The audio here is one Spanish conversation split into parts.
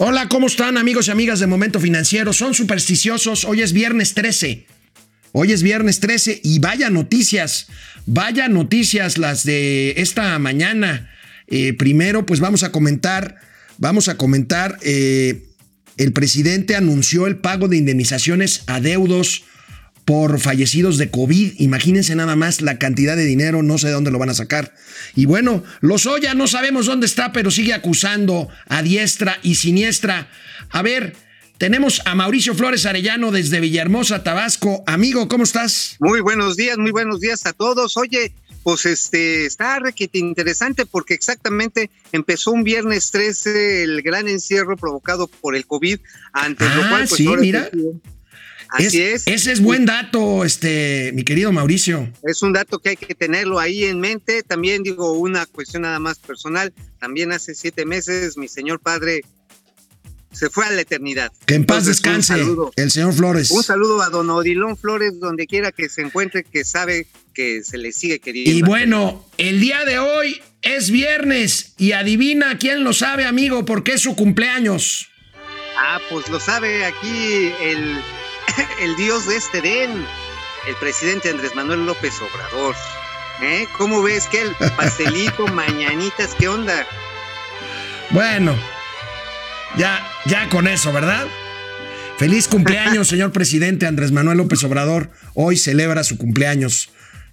Hola, ¿cómo están amigos y amigas de Momento Financiero? Son supersticiosos. Hoy es viernes 13. Hoy es viernes 13 y vaya noticias, vaya noticias las de esta mañana. Eh, primero, pues vamos a comentar, vamos a comentar, eh, el presidente anunció el pago de indemnizaciones a deudos por fallecidos de COVID. Imagínense nada más la cantidad de dinero, no sé de dónde lo van a sacar. Y bueno, Lozoya no sabemos dónde está, pero sigue acusando a diestra y siniestra. A ver, tenemos a Mauricio Flores Arellano desde Villahermosa, Tabasco. Amigo, ¿cómo estás? Muy buenos días, muy buenos días a todos. Oye, pues este está requete interesante porque exactamente empezó un viernes 13 el gran encierro provocado por el COVID, ante lo Ah, cual pues sí, mira. Así es. Ese es buen dato, este, mi querido Mauricio. Es un dato que hay que tenerlo ahí en mente. También digo una cuestión nada más personal. También hace siete meses mi señor padre se fue a la eternidad. Que en paz Entonces, descanse saludo. el señor Flores. Un saludo a don Odilón Flores, donde quiera que se encuentre, que sabe que se le sigue queriendo. Y bueno, el día de hoy es viernes y adivina quién lo sabe, amigo, porque es su cumpleaños. Ah, pues lo sabe aquí el, el dios de este den, el presidente Andrés Manuel López Obrador. ¿Eh? ¿Cómo ves que el pastelito, mañanitas, qué onda? Bueno, ya, ya con eso, ¿verdad? Feliz cumpleaños, señor presidente Andrés Manuel López Obrador. Hoy celebra su cumpleaños.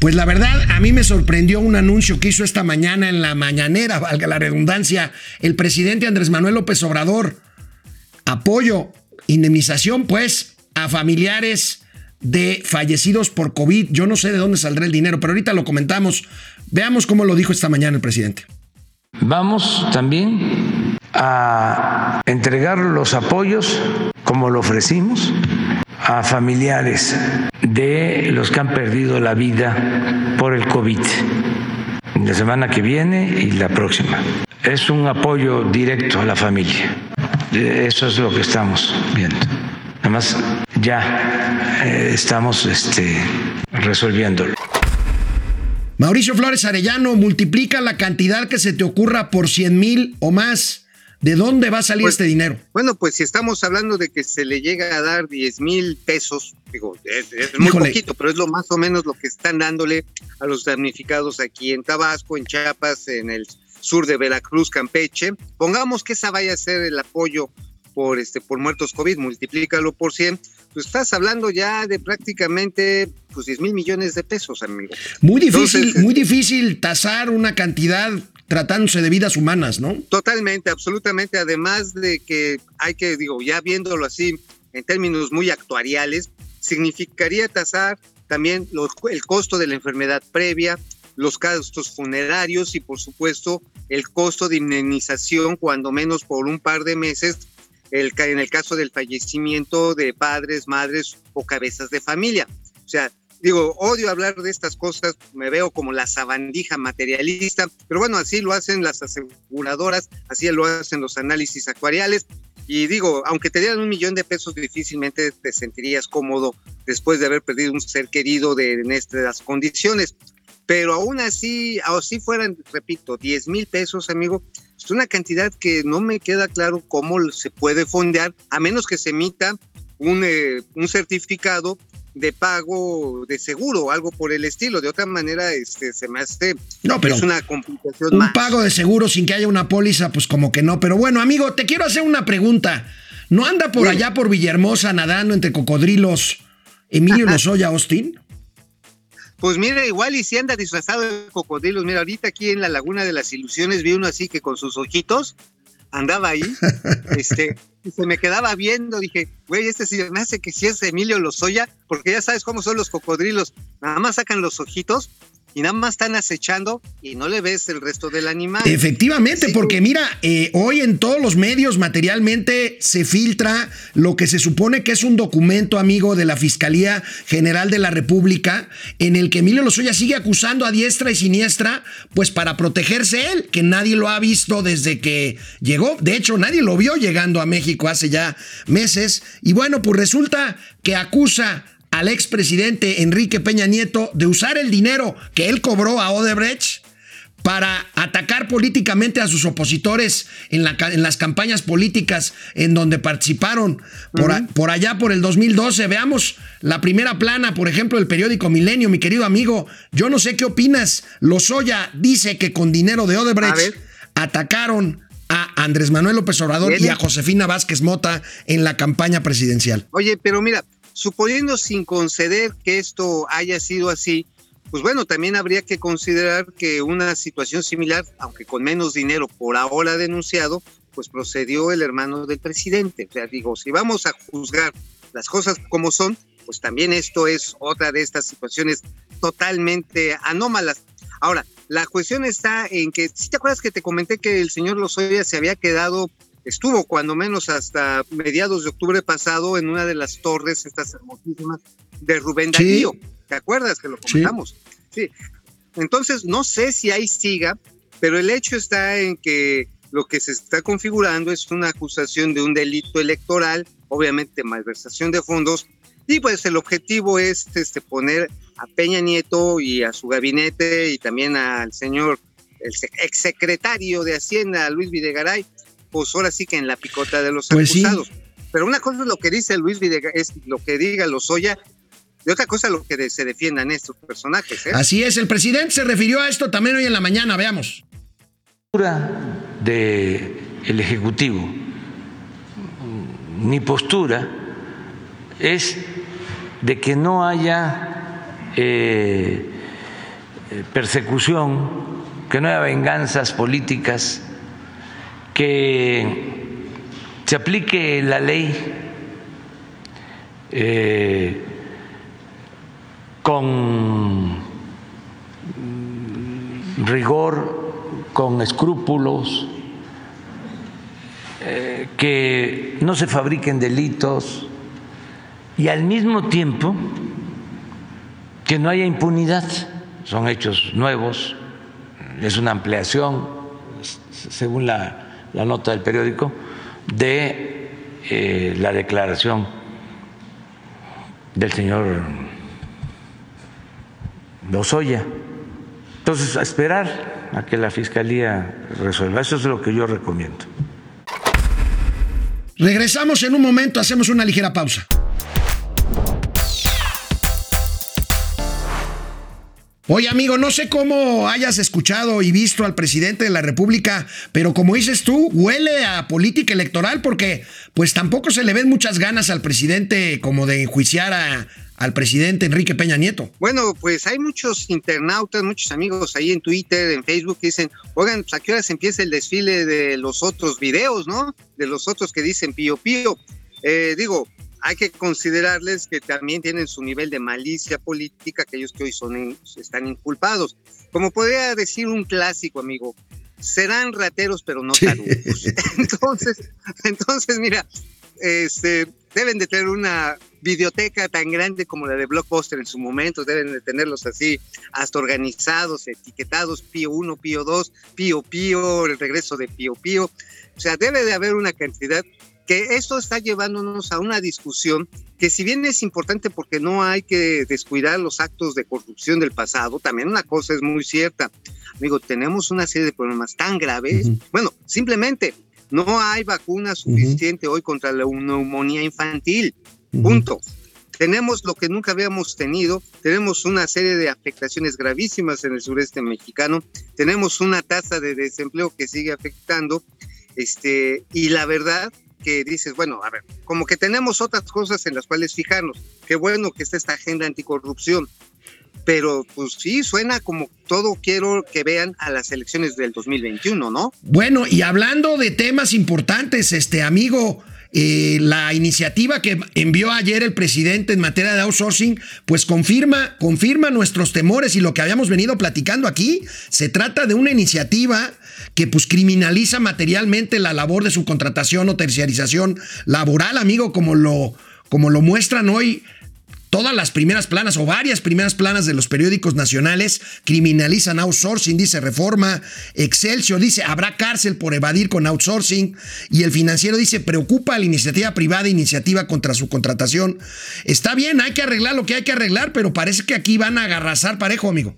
Pues la verdad, a mí me sorprendió un anuncio que hizo esta mañana en la mañanera, valga la redundancia, el presidente Andrés Manuel López Obrador. Apoyo, indemnización, pues, a familiares de fallecidos por COVID. Yo no sé de dónde saldrá el dinero, pero ahorita lo comentamos. Veamos cómo lo dijo esta mañana el presidente. Vamos también a entregar los apoyos, como lo ofrecimos, a familiares de los que han perdido la vida por el COVID. La semana que viene y la próxima. Es un apoyo directo a la familia. Eso es lo que estamos viendo. Además, ya eh, estamos este, resolviéndolo. Mauricio Flores Arellano, multiplica la cantidad que se te ocurra por 100 mil o más. ¿De dónde va a salir Pues- este dinero? Bueno, pues si estamos hablando de que se le llega a dar 10 mil pesos, digo, es, es muy poquito, pero es lo más o menos lo que están dándole a los damnificados aquí en Tabasco, en Chiapas, en el sur de Veracruz, Campeche. Pongamos que esa vaya a ser el apoyo por este por muertos COVID, multiplícalo por 100, pues estás hablando ya de prácticamente pues 10 mil millones de pesos, amigo. Muy difícil, Entonces, muy difícil tasar una cantidad tratándose de vidas humanas, ¿no? Totalmente, absolutamente. Además de que hay que, digo, ya viéndolo así en términos muy actuariales, significaría tasar también el costo de la enfermedad previa, los gastos funerarios y, por supuesto, el costo de indemnización, cuando menos por un par de meses, el, en el caso del fallecimiento de padres, madres o cabezas de familia. O sea, digo, odio hablar de estas cosas, me veo como la sabandija materialista, pero bueno, así lo hacen las aseguradoras, así lo hacen los análisis actuariales. Y digo, aunque te dieran un millón de pesos, difícilmente te sentirías cómodo después de haber perdido un ser querido de, en estas condiciones. Pero aún así, así fueran, repito, 10 mil pesos, amigo, es una cantidad que no me queda claro cómo se puede fondear, a menos que se emita un, eh, un certificado de pago de seguro algo por el estilo. De otra manera, este, se me hace No, pero es una complicación un más. pago de seguro sin que haya una póliza, pues como que no. Pero bueno, amigo, te quiero hacer una pregunta. ¿No anda por allá por Villahermosa nadando entre cocodrilos Emilio Lozoya Austin? Pues mira, igual y si anda disfrazado de cocodrilos. Mira, ahorita aquí en la Laguna de las Ilusiones vi uno así que con sus ojitos andaba ahí. este, y se me quedaba viendo. Dije, güey, este sí me hace que si es Emilio Lozoya, porque ya sabes cómo son los cocodrilos. Nada más sacan los ojitos y nada más están acechando y no le ves el resto del animal. Efectivamente, Sí. porque mira, eh, hoy en todos los medios materialmente se filtra lo que se supone que es un documento, amigo, de la Fiscalía General de la República, en el que Emilio Lozoya sigue acusando a diestra y siniestra, pues para protegerse él, que nadie lo ha visto desde que llegó. De hecho, nadie lo vio llegando a México hace ya meses. Y bueno, pues resulta que acusa al expresidente Enrique Peña Nieto de usar el dinero que él cobró a Odebrecht para atacar políticamente a sus opositores en, la ca- en las campañas políticas en donde participaron por, a- por allá por el 2012. Veamos la primera plana, por ejemplo, del periódico Milenio, mi querido amigo. Yo no sé qué opinas. Lozoya dice que con dinero de Odebrecht atacaron a Andrés Manuel López Obrador y a Josefina Vázquez Mota en la campaña presidencial. Oye, pero mira, suponiendo sin conceder que esto haya sido así, pues bueno, también habría que considerar que una situación similar, aunque con menos dinero por ahora denunciado, pues procedió el hermano del presidente. O sea, digo, si vamos a juzgar las cosas como son, pues también esto es otra de estas situaciones totalmente anómalas. Ahora, la cuestión está en que, si te acuerdas que te comenté que el señor Lozoya se había quedado estuvo cuando menos hasta mediados de octubre pasado en una de las torres, estas hermosísimas, de Rubén Sí. Darío. ¿Te acuerdas que lo Sí. comentamos? Sí. Entonces, no sé si ahí siga, pero el hecho está en que lo que se está configurando es una acusación de un delito electoral, obviamente malversación de fondos, y pues el objetivo es este, poner a Peña Nieto y a su gabinete y también al señor, el se- exsecretario de Hacienda, Luis Videgaray, pues ahora sí que en la picota de los Pues sí. acusados. Pero una cosa es lo que dice Luis Videgaray, es lo que diga Lozoya, y otra cosa es lo que de- se defiendan estos personajes. ¿eh? Así es, el presidente se refirió a esto también hoy en la mañana, veamos. de el ejecutivo mi postura es de que no haya eh, eh, persecución que no haya venganzas políticas que se aplique la ley eh, con rigor, con escrúpulos, eh, que no se fabriquen delitos y al mismo tiempo que no haya impunidad. Son hechos nuevos, es una ampliación, según la, la nota del periódico, de eh, la declaración del señor Lozoya. Entonces, esperar a que la Fiscalía resuelva. Eso es lo que yo recomiendo. Regresamos en un momento, hacemos una ligera pausa. Oye amigo, no sé cómo hayas escuchado y visto al presidente de la República, pero como dices tú, huele a política electoral porque pues tampoco se le ven muchas ganas al presidente como de enjuiciar a- al presidente Enrique Peña Nieto. Bueno, pues hay muchos internautas, muchos amigos ahí en Twitter, en Facebook, que dicen, oigan, pues a qué horas empieza el desfile de los otros videos, ¿no? De los otros que dicen pío pío. Eh, digo, hay que considerarles que también tienen su nivel de malicia política, aquellos que hoy son están inculpados. Como podría decir un clásico, amigo, serán rateros, pero no Sí. tarugos. Entonces, entonces, mira, este, deben de tener una videoteca tan grande como la de Blockbuster en su momento, deben de tenerlos así, hasta organizados, etiquetados, Pío 1, Pío 2, Pío Pío, el regreso de Pío Pío. O sea, debe de haber una cantidad que esto está llevándonos a una discusión que si bien es importante porque no hay que descuidar los actos de corrupción del pasado, también una cosa es muy cierta. Amigo, tenemos una serie de problemas tan graves. Bueno, simplemente no hay vacuna suficiente hoy contra la neumonía infantil. Punto. Tenemos lo que nunca habíamos tenido, tenemos una serie de afectaciones gravísimas en el sureste mexicano, tenemos una tasa de desempleo que sigue afectando, este, y la verdad que dices, bueno, a ver, como que tenemos otras cosas en las cuales fijarnos, qué bueno que está esta agenda anticorrupción, pero pues sí, suena como todo quiero que vean a las elecciones del 2021, ¿no? Bueno, y hablando de temas importantes, este amigo, eh, la iniciativa que envió ayer el presidente en materia de outsourcing, pues confirma, confirma nuestros temores y lo que habíamos venido platicando aquí. Se trata de una iniciativa que pues criminaliza materialmente la labor de su contratación o terciarización laboral, amigo, como lo, como lo muestran hoy Todas las primeras planas o varias primeras planas de los periódicos nacionales criminalizan outsourcing, dice Reforma, Excelsior dice habrá cárcel por evadir con outsourcing y el financiero dice preocupa a la iniciativa privada iniciativa contra su contratación. Está bien, hay que arreglar lo que hay que arreglar, pero parece que aquí van a agarrazar parejo, amigo.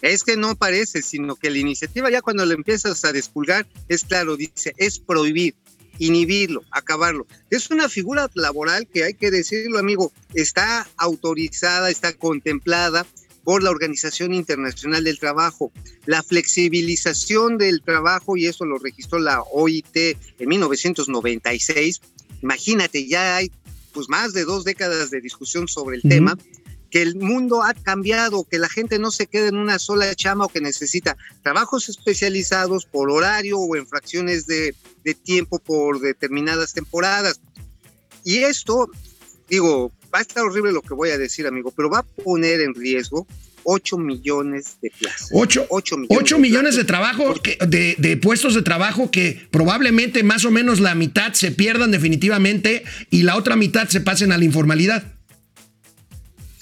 Es que no parece, sino que la iniciativa ya cuando la empiezas a despulgar, es claro, dice, es prohibir inhibirlo, acabarlo. Es una figura laboral que hay que decirlo, amigo, está autorizada, está contemplada por la Organización Internacional del Trabajo. La flexibilización del trabajo, y eso lo registró la OIT en 1996, imagínate, ya hay pues más de dos décadas de discusión sobre el tema que el mundo ha cambiado, que la gente no se quede en una sola chama o que necesita trabajos especializados por horario o en fracciones de, tiempo por determinadas temporadas. Y esto, digo, va a estar horrible lo que voy a decir, amigo, pero va a poner en riesgo 8 millones de plazas. 8, millones, de, millones de, trabajo, de, de, puestos de trabajo que probablemente más o menos la mitad se pierdan definitivamente y la otra mitad se pasen a la informalidad.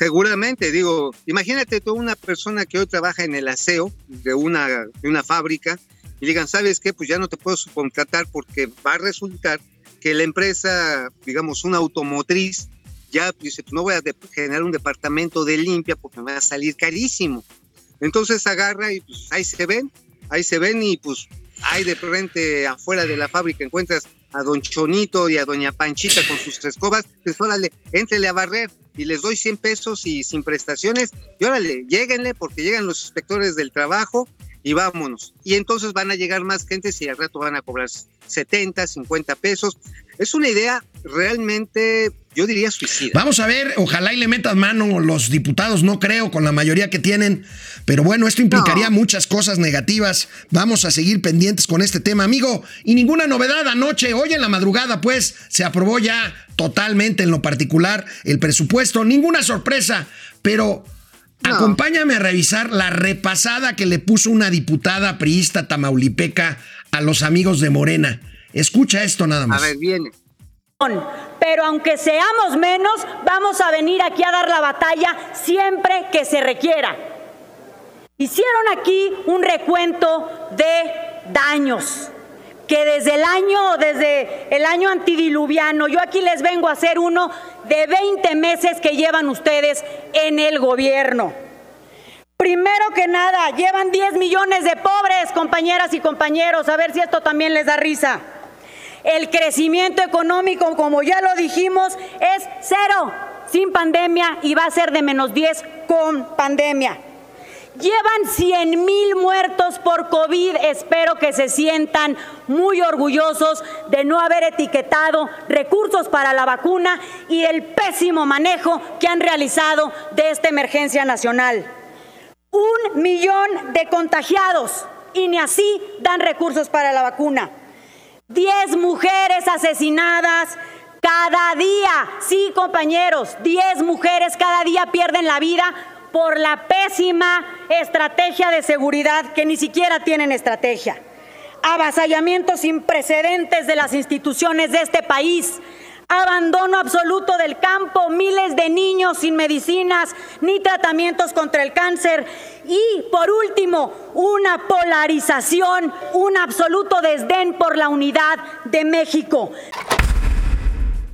Seguramente, digo, imagínate tú una persona que hoy trabaja en el aseo de una, de una fábrica y digan, ¿sabes qué? Pues ya no te puedo subcontratar porque va a resultar que la empresa, digamos, una automotriz, ya dice, pues no voy a generar un departamento de limpia porque me va a salir carísimo. Entonces agarra y pues ahí se ven, ahí se ven y pues ahí de frente afuera de la fábrica encuentras a don Chonito y a doña Panchita con sus tres cobas, pues órale, entrele a barrer y les doy 100 pesos y sin prestaciones, y órale, lléguenle porque llegan los inspectores del trabajo y vámonos. Y entonces van a llegar más gente y al rato van a cobrar 70, 50 pesos. Es una idea realmente, yo diría, suicida. Vamos a ver, ojalá y le metan mano los diputados, no creo, con la mayoría que tienen, pero bueno, esto implicaría muchas cosas negativas. Vamos a seguir pendientes con este tema, amigo. Y ninguna novedad anoche, hoy en la madrugada, pues, se aprobó ya totalmente en lo particular el presupuesto, ninguna sorpresa, pero... Acompáñame a revisar la repasada que le puso una diputada priista tamaulipeca a los amigos de Morena. Escucha esto nada más. A ver, viene. Pero aunque seamos menos, vamos a venir aquí a dar la batalla siempre que se requiera. Hicieron aquí un recuento de daños que desde el año, desde el año antidiluviano, yo aquí les vengo a hacer uno de 20 meses que llevan ustedes en el gobierno. Primero que nada, llevan 10 millones de pobres, compañeras y compañeros, a ver si esto también les da risa. El crecimiento económico, como ya lo dijimos, es cero sin pandemia y va a ser de menos 10 con pandemia. Llevan 100 mil muertos por COVID. Espero que se sientan muy orgullosos de no haber etiquetado recursos para la vacuna y el pésimo manejo que han realizado de esta emergencia nacional. Un millón de contagiados y ni así dan recursos para la vacuna. 10 mujeres asesinadas cada día. Sí, compañeros, 10 mujeres cada día pierden la vida por la pésima estrategia de seguridad que ni siquiera tienen estrategia. Avasallamientos sin precedentes de las instituciones de este país. Abandono absoluto del campo, miles de niños sin medicinas ni tratamientos contra el cáncer. Y por último, una polarización, un absoluto desdén por la unidad de México.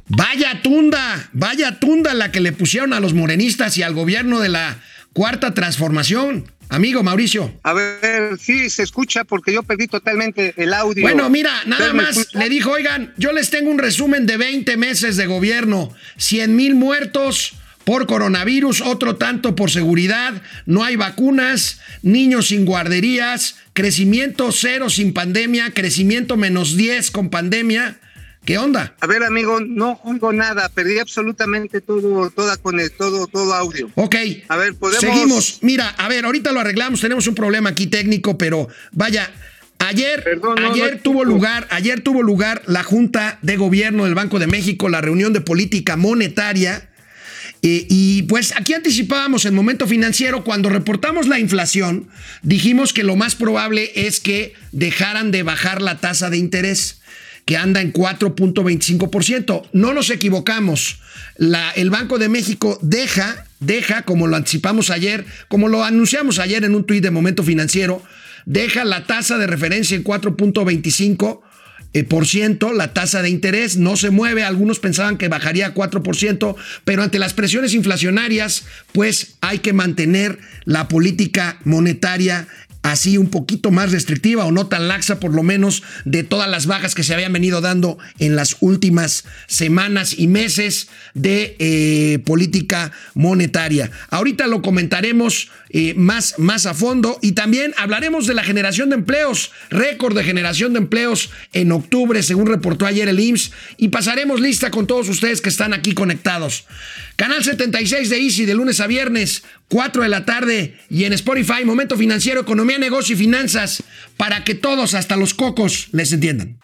Vaya tunda, vaya tunda la que le pusieron a los morenistas y al gobierno de la cuarta transformación. Amigo Mauricio. A ver, sí, se escucha porque yo perdí totalmente el audio. Bueno, mira, nada más le dijo, oigan, yo les tengo un resumen de 20 meses de gobierno, 100 mil muertos por coronavirus, otro tanto por seguridad, no hay vacunas, niños sin guarderías, crecimiento cero sin pandemia, crecimiento menos 10 con pandemia. ¿Qué onda? A ver, amigo, no oigo nada, perdí absolutamente todo, toda con el, todo, todo audio. Ok. A ver, podemos. Seguimos. Mira, a ver, ahorita lo arreglamos, tenemos un problema aquí técnico, pero vaya, Ayer, Perdón, no, ayer no, tuvo no. lugar, ayer tuvo lugar la Junta de Gobierno del Banco de México, la reunión de política monetaria. eh, y pues aquí anticipábamos el momento financiero, cuando reportamos la inflación, dijimos que lo más probable es que dejaran de bajar la tasa de interés, que anda en 4.25%. No nos equivocamos. El Banco de México deja, deja, como lo anticipamos ayer, como lo anunciamos ayer en un tuit de momento financiero, deja la tasa de referencia en 4.25 eh, por ciento, la tasa de interés no se mueve. Algunos pensaban que bajaría a 4%, pero ante las presiones inflacionarias, pues hay que mantener la política monetaria así un poquito más restrictiva o no tan laxa por lo menos de todas las bajas que se habían venido dando en las últimas semanas y meses de eh, política monetaria. Ahorita lo comentaremos más, más a fondo y también hablaremos de la generación de empleos, récord de generación de empleos en octubre según reportó ayer el IMSS y pasaremos lista con todos ustedes que están aquí conectados. Canal 76 de Easy de lunes a viernes, 4 de la tarde y en Spotify, Momento Financiero, Economía, Negocio y Finanzas, para que todos, hasta los cocos, les entiendan.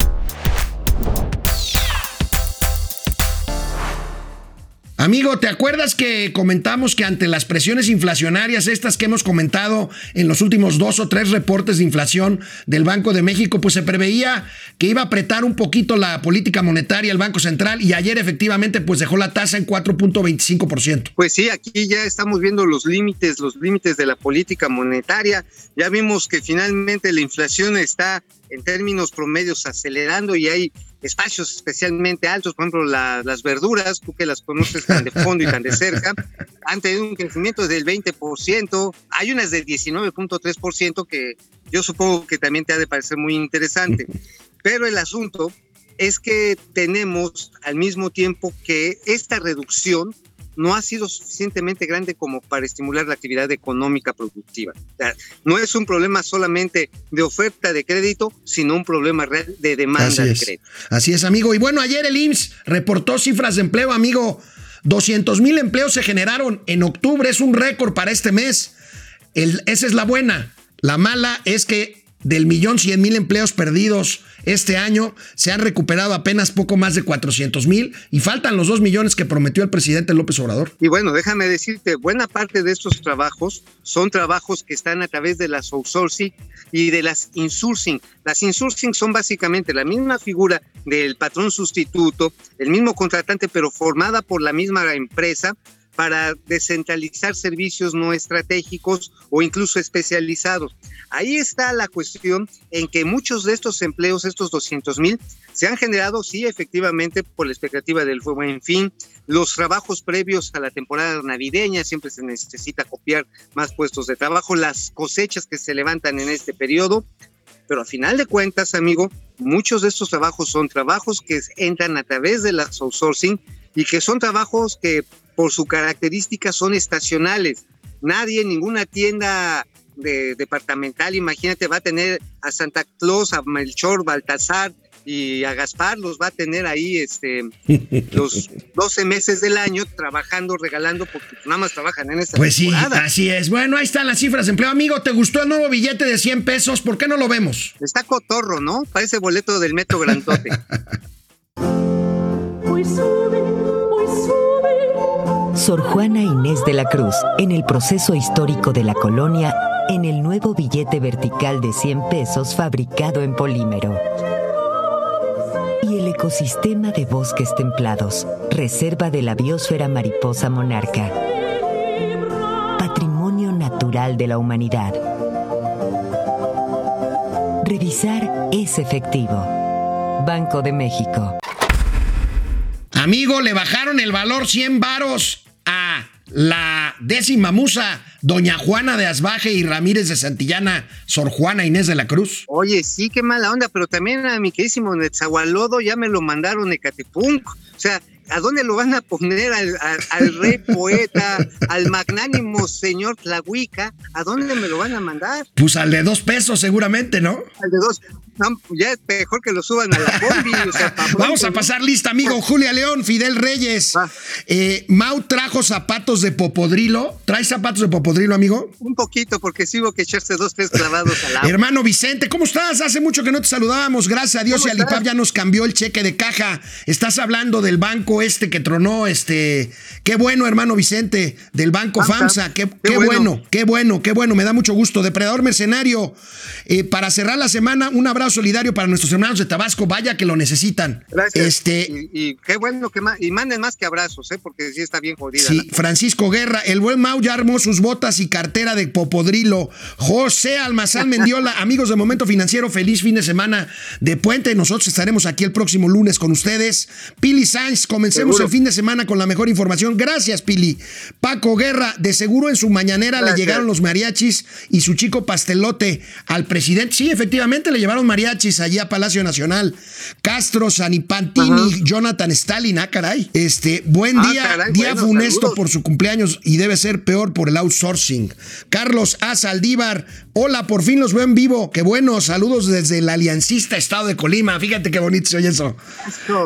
Amigo, ¿te acuerdas que comentamos que ante las presiones inflacionarias, estas que hemos comentado en los últimos dos o tres reportes de inflación del Banco de México, pues se preveía que iba a apretar un poquito la política monetaria el Banco Central y ayer efectivamente pues dejó la tasa en 4.25%. Pues sí, aquí ya estamos viendo los límites, los límites de la política monetaria. Ya vimos que finalmente la inflación está en términos promedios acelerando y hay espacios especialmente altos, por ejemplo, la- las verduras, tú que las conoces tan de fondo y tan de cerca, han tenido un crecimiento del 20%, hay unas del 19.3% que yo supongo que también te ha de parecer muy interesante. Pero el asunto es que tenemos al mismo tiempo que esta reducción no ha sido suficientemente grande como para estimular la actividad económica productiva. O sea, no es un problema solamente de oferta de crédito, sino un problema real de demanda Así de es. crédito. Así es, amigo. Y bueno, ayer el IMSS reportó cifras de empleo, amigo. 200 mil empleos se generaron en octubre, es un récord para este mes. El- esa es la buena. La mala es que del millón cien mil empleos perdidos este año se han recuperado apenas poco más de 400 mil y faltan los dos millones que prometió el presidente López Obrador. Y bueno, déjame decirte, buena parte de estos trabajos son trabajos que están a través de las outsourcing y de las insourcing. Las insourcing son básicamente la misma figura del patrón sustituto, el mismo contratante, pero formada por la misma empresa para descentralizar servicios no estratégicos o incluso especializados. Ahí está la cuestión en que muchos de estos empleos, estos 200 mil, se han generado, sí, efectivamente, por la expectativa del buen fin, los trabajos previos a la temporada navideña, siempre se necesita copiar más puestos de trabajo, las cosechas que se levantan en este periodo, pero a final de cuentas, amigo, muchos de estos trabajos son trabajos que entran a través de las outsourcing y que son trabajos que por su característica son estacionales. Nadie, ninguna tienda de, departamental, imagínate, va a tener a Santa Claus, a Melchor, Baltasar y a Gaspar, los va a tener ahí este, los 12 meses del año trabajando, regalando, porque nada más trabajan en esta Pues sí, así es. Bueno, ahí están las cifras de empleo. Amigo, ¿te gustó el nuevo billete de 100 pesos? ¿Por qué no lo vemos? Está cotorro, ¿no? Parece boleto del metro grandote. Sor Juana Inés de la Cruz, en el proceso histórico de la colonia, en el nuevo billete vertical de 100 pesos fabricado en polímero. Y el ecosistema de bosques templados, reserva de la biosfera mariposa monarca. Patrimonio natural de la humanidad. Revisar es efectivo. Banco de México. Amigo, le bajaron el valor 100 varos la décima musa, doña Juana de Asbaje y Ramírez de Santillana, Sor Juana Inés de la Cruz. Oye, sí, qué mala onda, pero también a mi queridísimo Netzahualodo ya me lo mandaron Ecatepunk. O sea, ¿a dónde lo van a poner al, al- al rey poeta, al magnánimo señor Tlahuica? ¿A dónde me lo van a mandar? Pues al de dos pesos seguramente, ¿no? Al de dos. Ya es mejor que lo suban a la combi. o sea, Vamos a pasar lista, amigo. Julia León, Fidel Reyes. Va. Eh, Mau trajo zapatos de popodrilo. ¿Traes zapatos de popodrilo, amigo? Un poquito, porque sí hubo que echarse dos, tres clavados al agua. Hermano Vicente, ¿cómo estás? Hace mucho que no te saludábamos. Gracias a Dios y ¿Cómo Alipap ya nos cambió el cheque de caja. Estás hablando del banco este que tronó, este. Qué bueno, hermano Vicente, del banco FAMSA. FAMSA. Qué, Qué qué bueno. bueno. qué bueno, qué bueno. Me da mucho gusto. Depredador Mercenario, eh, para cerrar la semana, un abrazo solidario para nuestros hermanos de Tabasco. Vaya que lo necesitan. Gracias. Este, Y, y qué bueno que y manden más que abrazos, ¿eh? porque sí está bien jodida. Sí, Francisco Guerra, el buen Mau ya armó sus botas y cartera de popodrilo. José Almazán Mendiola, amigos de Momento Financiero, feliz fin de semana de puente. Nosotros estaremos aquí el próximo lunes con ustedes. Pili Sainz, comencemos Seguro. el fin de semana con la mejor información. Gracias, Pili. Paco Guerra, de seguro en su mañanera le llegaron los mariachis y su chico pastelote al presidente. Sí, efectivamente le llevaron mariachis allí a Palacio Nacional. Castro, Sanipantini, Jonathan Stalin, ah, caray. Este, buen Ah, día, caray, día bueno, funesto saludos. por su cumpleaños y debe ser peor por el outsourcing. Carlos A. Saldívar, hola, por fin los veo en vivo. Qué bueno, saludos desde el Aliancista Estado de Colima. Fíjate qué bonito se oye eso.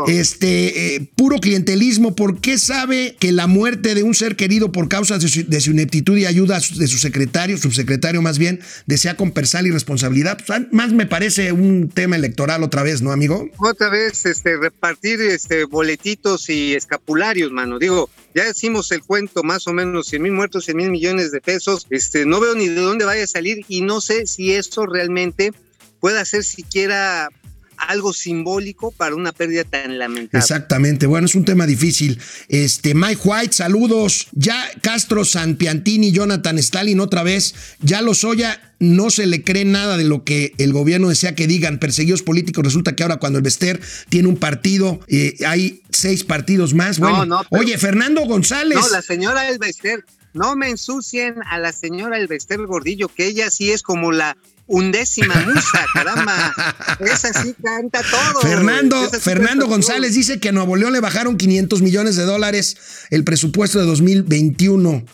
Este, eh, puro clientelismo. ¿Por qué sabe que la muerte de un ser querido por causa de su, de su ineptitud y ayuda de su secretario, subsecretario más bien, desea compensar y responsabilidad? Pues, más me parece un tema electoral otra vez, ¿no, amigo? Otra vez, este, repartir este, boletitos y escapularios, mano. Digo, ya hicimos el cuento, más o menos 100 mil muertos, 100 mil millones de pesos. Este, no veo ni de dónde vaya a salir y no sé si eso realmente pueda ser siquiera algo simbólico para una pérdida tan lamentable. Exactamente, bueno, es un tema difícil. Este, Mike White, saludos. Ya Castro, Sanpiantini, Jonathan Stalin otra vez. Ya Lozoya no se le cree nada de lo que el gobierno desea que digan. Perseguidos políticos, resulta que ahora cuando el Bester tiene un partido, eh, hay seis partidos más. Bueno, No, no, pero- oye, Fernando González. No, la señora Elbester, no me ensucien a la señora Elbester Gordillo, que ella sí es como la undécima musa, caramba. Esa sí canta todo. Fernando, sí Fernando González todo. dice que a Nuevo León le bajaron 500 millones de dólares el presupuesto de 2021.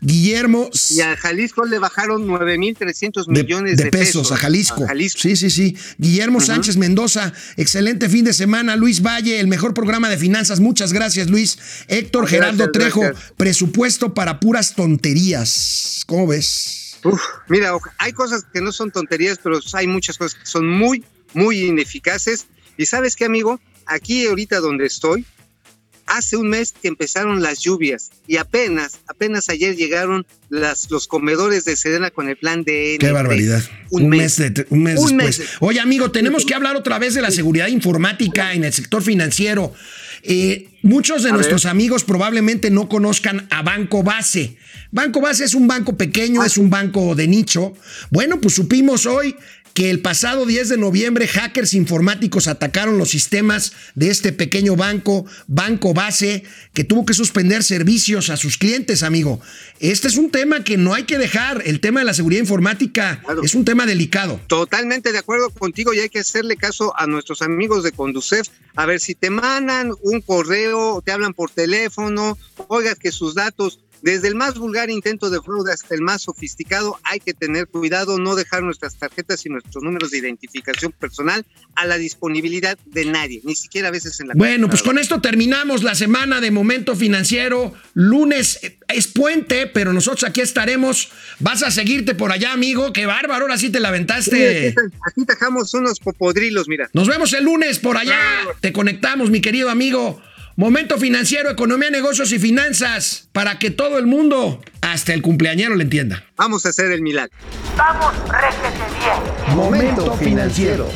Guillermo Y a Jalisco le bajaron 9.300 de, millones de de, pesos, a Jalisco. A Jalisco. Sí, sí, sí. Guillermo Sánchez Mendoza, excelente fin de semana. Luis Valle, el mejor programa de finanzas. Muchas gracias, Luis. Héctor Gracias, Gerardo Trejo, gracias. presupuesto para puras tonterías. ¿Cómo ves? Uf, mira, hay cosas que no son tonterías, pero hay muchas cosas que son muy, muy ineficaces. Y sabes qué, amigo, aquí ahorita donde estoy, hace un mes que empezaron las lluvias y apenas, apenas ayer llegaron las, los comedores de Sedena con el plan de... Qué barbaridad. Un, mes. de- un mes Un después. mes. Oye, amigo, tenemos que hablar otra vez de la seguridad informática en el sector financiero. Eh, muchos de A nuestros ver. amigos probablemente no conozcan a Banco Base. Banco Base es un banco pequeño, Ah, es un banco de nicho. Bueno, pues supimos hoy que el pasado 10 de noviembre hackers informáticos atacaron los sistemas de este pequeño banco, Banco Base, que tuvo que suspender servicios a sus clientes, amigo. Este es un tema que no hay que dejar. El tema de la seguridad informática Claro. es un tema delicado. Totalmente de acuerdo contigo y hay que hacerle caso a nuestros amigos de Conducef. A ver, si te mandan un correo, te hablan por teléfono, oigas que sus datos, desde el más vulgar intento de fraude hasta el más sofisticado, hay que tener cuidado, no dejar nuestras tarjetas y nuestros números de identificación personal a la disponibilidad de nadie, ni siquiera a veces en la Bueno, pues con esto terminamos la semana de Momento Financiero. Lunes eh, es puente, pero nosotros aquí estaremos. Vas a seguirte por allá, amigo. Qué bárbaro, ahora sí te la Sí, aventaste. aquí, aquí dejamos unos popodrilos, mira. Nos vemos el lunes por allá. Te conectamos, mi querido amigo. Momento financiero, economía, negocios y finanzas, para que todo el mundo, hasta el cumpleañero, le entienda. Vamos a hacer el milagro. Vamos, réjete bien. Momento financiero.